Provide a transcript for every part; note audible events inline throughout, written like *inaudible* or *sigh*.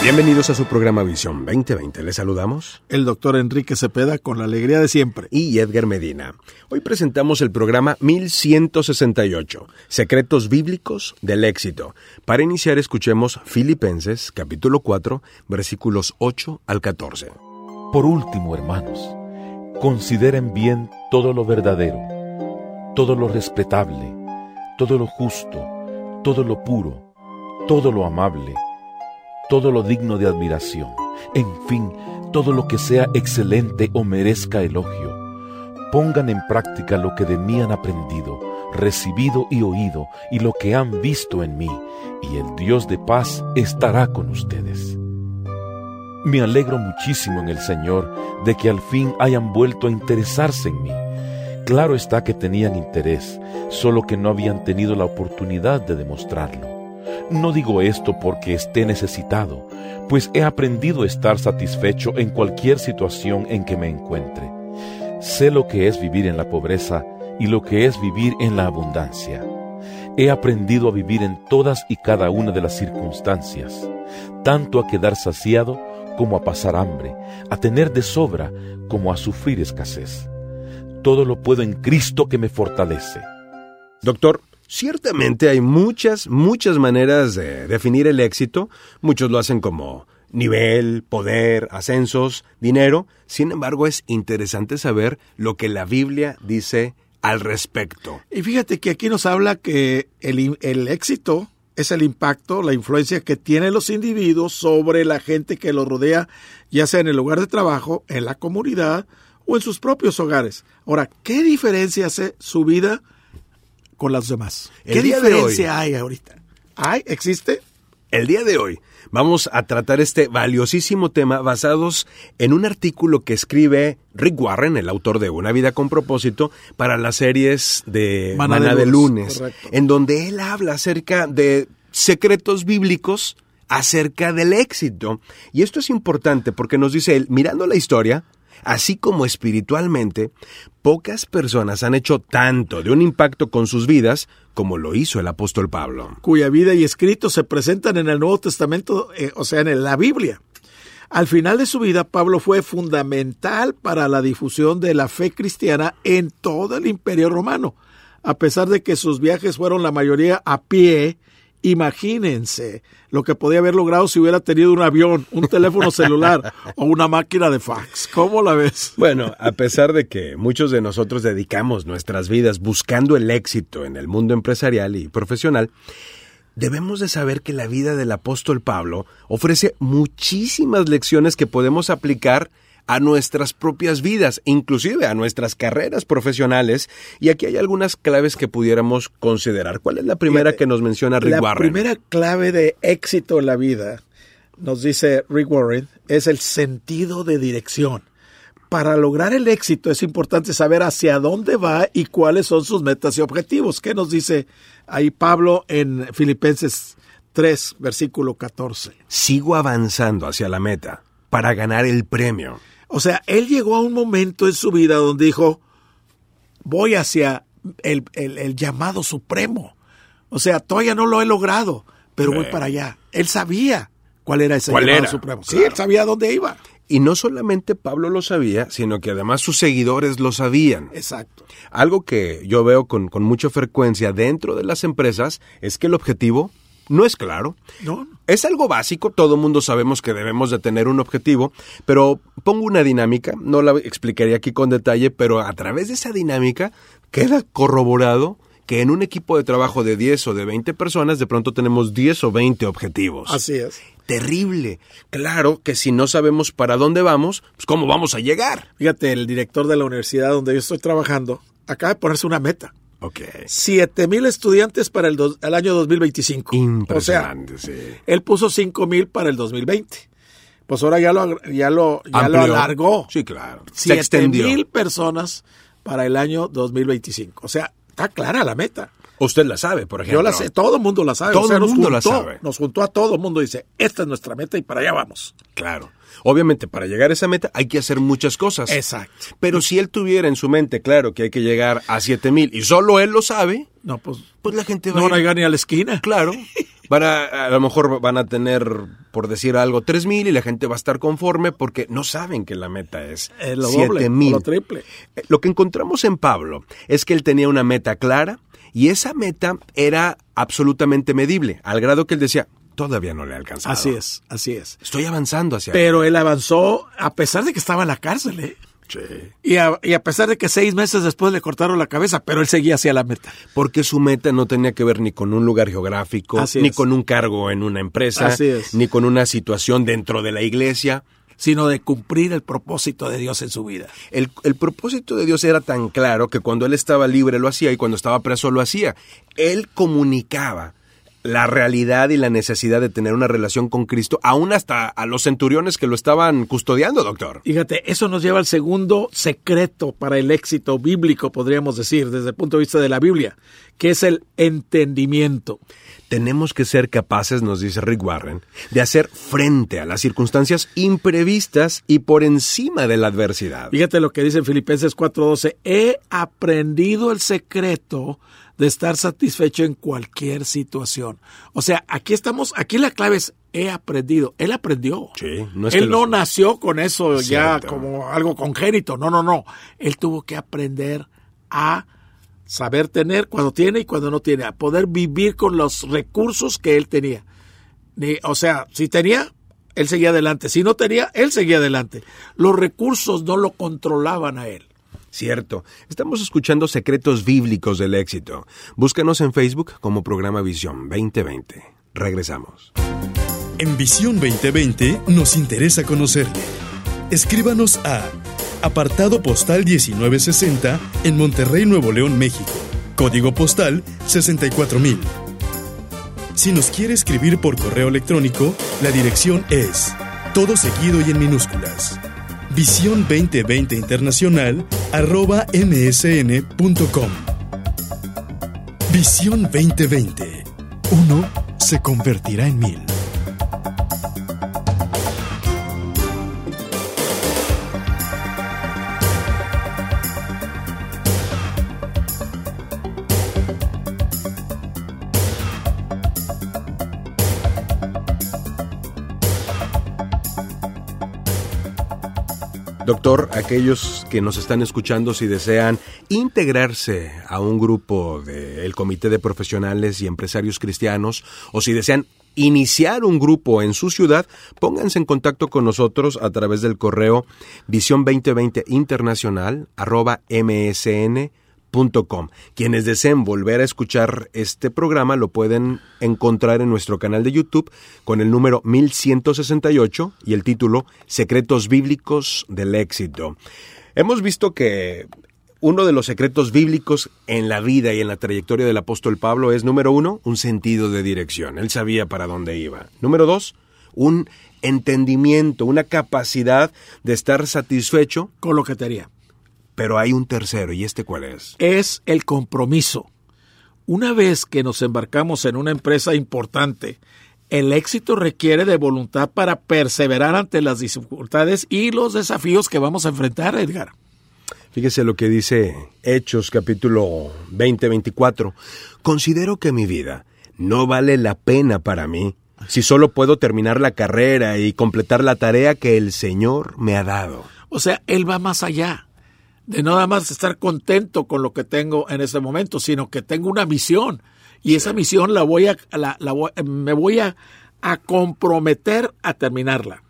Bienvenidos a su programa Visión 2020. Les saludamos. El doctor Enrique Cepeda con la alegría de siempre. Y Edgar Medina. Hoy presentamos el programa 1168, Secretos Bíblicos del Éxito. Para iniciar escuchemos Filipenses capítulo 4 versículos 8 al 14. Por último, hermanos, consideren bien todo lo verdadero, todo lo respetable, todo lo justo, todo lo puro, todo lo amable todo lo digno de admiración, en fin, todo lo que sea excelente o merezca elogio. Pongan en práctica lo que de mí han aprendido, recibido y oído, y lo que han visto en mí, y el Dios de paz estará con ustedes. Me alegro muchísimo en el Señor de que al fin hayan vuelto a interesarse en mí. Claro está que tenían interés, solo que no habían tenido la oportunidad de demostrarlo. No digo esto porque esté necesitado, pues he aprendido a estar satisfecho en cualquier situación en que me encuentre. Sé lo que es vivir en la pobreza y lo que es vivir en la abundancia. He aprendido a vivir en todas y cada una de las circunstancias, tanto a quedar saciado como a pasar hambre, a tener de sobra como a sufrir escasez. Todo lo puedo en Cristo que me fortalece. Doctor, Ciertamente hay muchas, muchas maneras de definir el éxito. Muchos lo hacen como nivel, poder, ascensos, dinero. Sin embargo, es interesante saber lo que la Biblia dice al respecto. Y fíjate que aquí nos habla que el, el éxito es el impacto, la influencia que tienen los individuos sobre la gente que los rodea, ya sea en el lugar de trabajo, en la comunidad o en sus propios hogares. Ahora, ¿qué diferencia hace su vida? Con las demás. ¿Qué diferencia hay ahorita? ¿Hay? ¿Existe? El día de hoy vamos a tratar este valiosísimo tema basados en un artículo que escribe Rick Warren, el autor de Una vida con propósito, para las series de Maná, de, lunes, en donde él habla acerca de secretos bíblicos acerca del éxito. Y esto es importante porque nos dice él, mirando la historia, Así como espiritualmente, pocas personas han hecho tanto de un impacto con sus vidas como lo hizo el apóstol Pablo. Cuya vida y escritos se presentan en el Nuevo Testamento, eh, o sea, en la Biblia. Al final de su vida, Pablo fue fundamental para la difusión de la fe cristiana en todo el imperio romano. A pesar de que sus viajes fueron la mayoría a pie, Imagínense lo que podía haber logrado si hubiera tenido un avión, un teléfono celular *laughs* o una máquina de fax. ¿Cómo la ves? Bueno, a pesar de que muchos de nosotros dedicamos nuestras vidas buscando el éxito en el mundo empresarial y profesional, debemos de saber que la vida del apóstol Pablo ofrece muchísimas lecciones que podemos aplicar a nuestras propias vidas, inclusive a nuestras carreras profesionales. Y aquí hay algunas claves que pudiéramos considerar. ¿Cuál es la primera que nos menciona Rick Warren? La primera clave de éxito en la vida, nos dice Rick Warren, es el sentido de dirección. Para lograr el éxito es importante saber hacia dónde va y cuáles son sus metas y objetivos. ¿Qué nos dice ahí Pablo en Filipenses 3, versículo 14? Sigo avanzando hacia la meta para ganar el premio o sea, él llegó a un momento en su vida donde dijo, voy hacia el, llamado supremo. O sea, todavía no lo he logrado, pero voy para allá. Él sabía cuál era ese llamado supremo. Sí, él sabía dónde iba. Y no solamente Pablo lo sabía, sino que además sus seguidores lo sabían. Exacto. Algo que yo veo con, con mucha frecuencia dentro de las empresas es que el objetivo no es claro. No. Es algo básico, todo el mundo sabemos que debemos de tener un objetivo, pero pongo una dinámica, no la explicaré aquí con detalle, pero a través de esa dinámica queda corroborado que en un equipo de trabajo de 10 o de 20 personas de pronto tenemos 10 o 20 objetivos. Así es. Terrible. Claro que si no sabemos para dónde vamos, pues cómo vamos a llegar. Fíjate, el director de la universidad donde yo estoy trabajando acaba de ponerse una meta. Ok. Siete mil estudiantes para el, año 2025. Impresionante, o sea, Él puso cinco mil para el 2020. pues ahora ya lo, ya lo, ya lo alargó. Sí, claro. Se extendió. mil personas para el año 2025. O sea, está clara la meta. Usted la sabe, por ejemplo. Yo la sé, todo el mundo la sabe. Todo el mundo la sabe. Nos juntó a todo el mundo y dice, esta es nuestra meta y para allá vamos. Claro. Obviamente, para llegar a esa meta hay que hacer muchas cosas. Exacto. Pero si él tuviera en su mente, claro, que hay que llegar a siete mil y solo él lo sabe, no, pues, pues la gente va no a llegar ni a la esquina. Claro. *laughs* Van a, a lo mejor van a tener, por decir algo, tres mil y la gente va a estar conforme porque no saben que la meta es siete mil. Lo triple. Eh, lo que encontramos en Pablo es que él tenía una meta clara y esa meta era absolutamente medible, al grado que él decía, todavía no le ha alcanzado. Así es, así es. Estoy avanzando hacia Pero él avanzó a pesar de que estaba en la cárcel, ¿eh? Sí. Y a, y a, pesar de que seis meses después le cortaron la cabeza, pero él seguía hacia la meta. Porque su meta no tenía que ver ni con un lugar geográfico, ni con un cargo en una empresa, ni con una situación dentro de la iglesia sino de cumplir el propósito de Dios en su vida. El, el, propósito de Dios era tan claro que cuando él estaba libre lo hacía y cuando estaba preso lo hacía. Él comunicaba la realidad y la necesidad de tener una relación con Cristo, aún hasta a los centuriones que lo estaban custodiando, doctor. Fíjate, eso nos lleva al segundo secreto para el éxito bíblico, podríamos decir, desde el punto de vista de la Biblia, que es el entendimiento. Tenemos que ser capaces, nos dice Rick Warren, de hacer frente a las circunstancias imprevistas y por encima de la adversidad. Fíjate lo que dice en Filipenses 4:12, he aprendido el secreto de estar satisfecho en cualquier situación. O sea, aquí estamos, aquí la clave es he aprendido. Él aprendió. Sí, no es Él no nació con eso ya como algo congénito. No, no, no. Él tuvo que aprender a saber tener cuando tiene y cuando no tiene, a poder vivir con los recursos que él tenía. O sea, si tenía, él seguía adelante. Si no tenía, él seguía adelante. Los recursos no lo controlaban a él. Cierto. Estamos escuchando Secretos Bíblicos del Éxito. Búscanos en Facebook como programa Visión 2020. Regresamos. En Visión 2020 nos interesa conocerle. Escríbanos a apartado postal 1960 en Monterrey, Nuevo León, México. Código postal 64000. Si nos quiere escribir por correo electrónico, la dirección es todo seguido y en minúsculas Visión 2020 Internacional arroba msn.com. Visión 2020. Uno se convertirá en mil. Doctor, aquellos que nos están escuchando, si desean integrarse a un grupo del Comité de Profesionales y Empresarios Cristianos, o si desean iniciar un grupo en su ciudad, pónganse en contacto con nosotros a través del correo visión 2020 internacional arroba msn quienes deseen volver a escuchar este programa lo pueden encontrar en nuestro canal de YouTube con el número 1168 y el título Secretos Bíblicos del Éxito. Hemos visto que uno de los secretos bíblicos en la vida y en la trayectoria del apóstol Pablo es, número uno, un sentido de dirección. Él sabía para dónde iba. Número dos, un entendimiento, una capacidad de estar satisfecho con lo que tenía. Pero hay un tercero, ¿y este cuál es? Es el compromiso. Una vez que nos embarcamos en una empresa importante, el éxito requiere de voluntad para perseverar ante las dificultades y los desafíos que vamos a enfrentar, Edgar. Fíjese lo que dice Hechos capítulo 20-24. Considero que mi vida no vale la pena para mí si solo puedo terminar la carrera y completar la tarea que el Señor me ha dado. O sea, Él va más allá de nada más estar contento con lo que tengo en este momento, sino que tengo una misión y esa misión la voy a, la, me voy a, a comprometer a terminarla.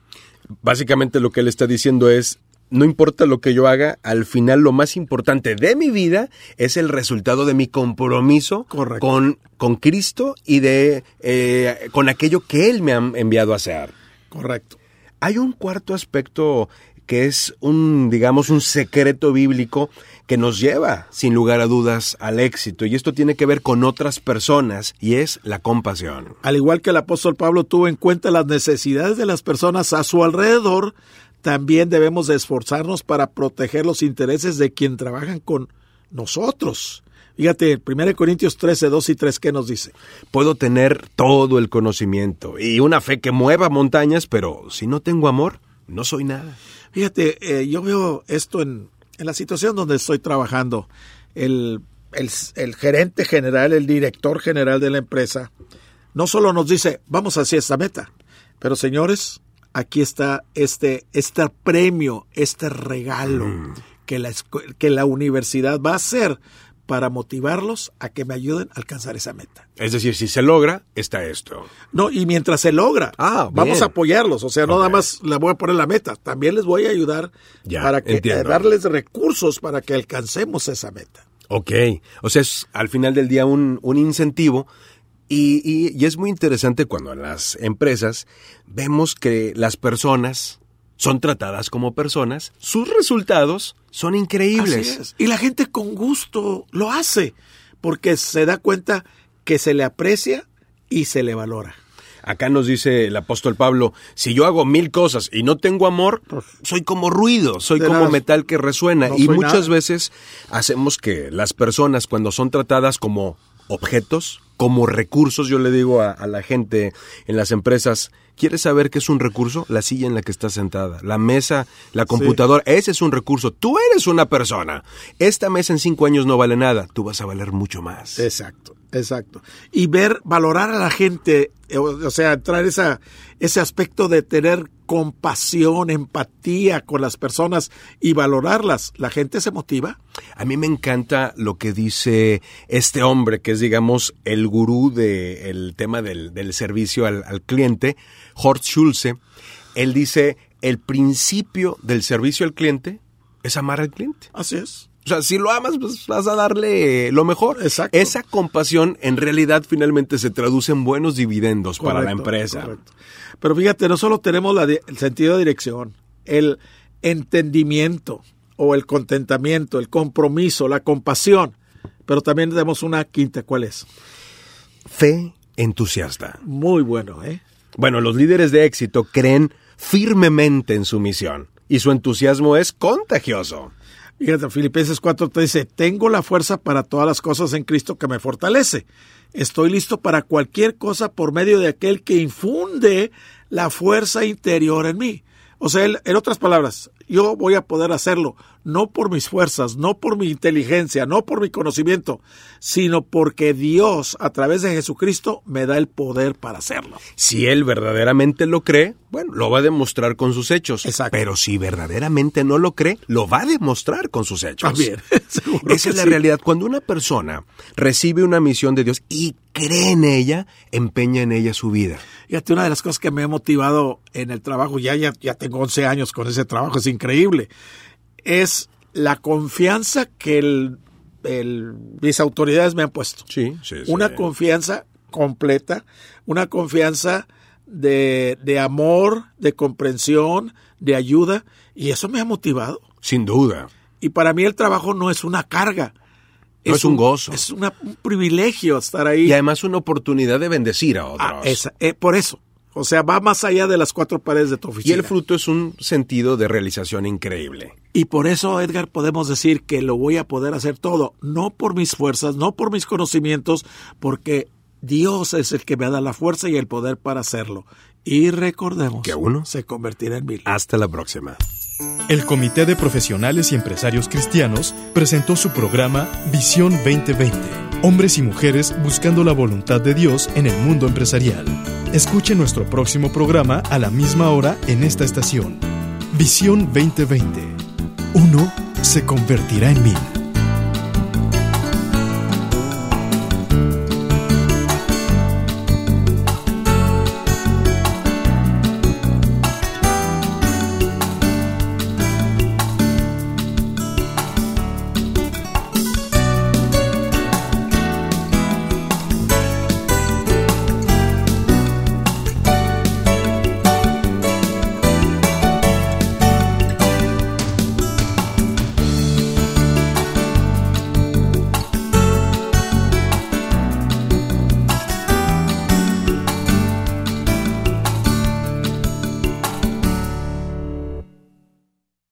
Básicamente lo que él está diciendo es, no importa lo que yo haga, al final lo más importante de mi vida es el resultado de mi compromiso con, con Cristo y de eh, con aquello que Él me ha enviado a hacer. Correcto. Hay un cuarto aspecto que es un, digamos, un secreto bíblico que nos lleva, sin lugar a dudas, al éxito. Y esto tiene que ver con otras personas y es la compasión. Al igual que el apóstol Pablo tuvo en cuenta las necesidades de las personas a su alrededor, también debemos de esforzarnos para proteger los intereses de quien trabajan con nosotros. Fíjate, 1 Corintios 13, 2 y 3, ¿qué nos dice? Puedo tener todo el conocimiento y una fe que mueva montañas, pero si no tengo amor, no soy nada. Fíjate, eh, yo veo esto en, en, la situación donde estoy trabajando. El, el, el, gerente general, el director general de la empresa, no solo nos dice, vamos hacia esta meta, pero señores, aquí está este, este premio, este regalo mm. que, la, que la universidad va a hacer para motivarlos a que me ayuden a alcanzar esa meta. Es decir, si se logra, está esto. No, y mientras se logra, ah, vamos a apoyarlos. O sea, no nada más le voy a poner la meta, también les voy a ayudar para que eh, darles recursos para que alcancemos esa meta. Ok, o sea, es al final del día un, un incentivo y, y, y, es muy interesante cuando en las empresas vemos que las personas son tratadas como personas, sus resultados son increíbles. Y la gente con gusto lo hace, porque se da cuenta que se le aprecia y se le valora. Acá nos dice el apóstol Pablo, si yo hago mil cosas y no tengo amor, pues, soy como ruido, soy como metal que resuena. y muchas veces hacemos que las personas cuando son tratadas como objetos, como recursos, yo le digo a, a la gente en las empresas, ¿Quieres saber qué es un recurso? La silla en la que estás sentada, la mesa, la computadora, ese es un recurso. Tú eres una persona. Esta mesa en cinco años no vale nada, tú vas a valer mucho más. Exacto, exacto. Y ver, valorar a la gente, o, sea, esa, ese aspecto de tener compasión, empatía con las personas y valorarlas, la gente se motiva. A mí me encanta lo que dice este hombre, que es, digamos, el gurú del tema del, del servicio al, al cliente, Horst Schulze, él dice, el principio del servicio al cliente es amar al cliente. Así es. O sea, si lo amas, pues vas a darle lo mejor. Exacto. Esa compasión en realidad finalmente se traduce en buenos dividendos para la empresa. Correcto. Pero fíjate, no solo tenemos la el sentido de dirección, el entendimiento o el contentamiento, el compromiso, la compasión, pero también tenemos una quinta, ¿cuál es? Fe entusiasta. Muy bueno, ¿eh? Bueno, los líderes de éxito creen firmemente en su misión y su entusiasmo es contagioso. Fíjate, Filipenses 4 te dice, tengo la fuerza para todas las cosas en Cristo que me fortalece. Estoy listo para cualquier cosa por medio de aquel que infunde la fuerza interior en mí. O sea, en otras palabras, yo voy a poder hacerlo, no por mis fuerzas, no por mi inteligencia, no por mi conocimiento, sino porque Dios, a través de Jesucristo, me da el poder para hacerlo. Si Él verdaderamente lo cree, bueno, lo va a demostrar con sus hechos. Exacto. Pero si verdaderamente no lo cree, lo va a demostrar con sus hechos. También. *laughs* Esa es la sí. realidad. Cuando una persona recibe una misión de Dios y cree en ella, empeña en ella su vida. Fíjate, una de las cosas que me ha motivado en el trabajo, ya, ya, ya tengo 11 años con ese trabajo, es increíble, es la confianza que el, el, mis autoridades me han puesto. Sí, sí, sí. Una confianza completa, una confianza de, de amor, de comprensión, de ayuda, y eso me ha motivado. Sin duda. Y para mí el trabajo no es una carga. No es, un, un gozo. Es una, un privilegio estar ahí. Y además una oportunidad de bendecir a otros. Ah, esa, eh, por eso. O sea, va más allá de las cuatro paredes de tu oficina. Y el fruto es un sentido de realización increíble. Y por eso, Edgar, podemos decir que lo voy a poder hacer todo, no por mis fuerzas, no por mis conocimientos, porque Dios es el que me da la fuerza y el poder para hacerlo. Y recordemos que uno se convertirá en mil. Hasta la próxima. El Comité de Profesionales y Empresarios Cristianos presentó su programa Visión 2020. Hombres y mujeres buscando la voluntad de Dios en el mundo empresarial. Escuche nuestro próximo programa a la misma hora en esta estación. Visión 2020. Uno se convertirá en mil.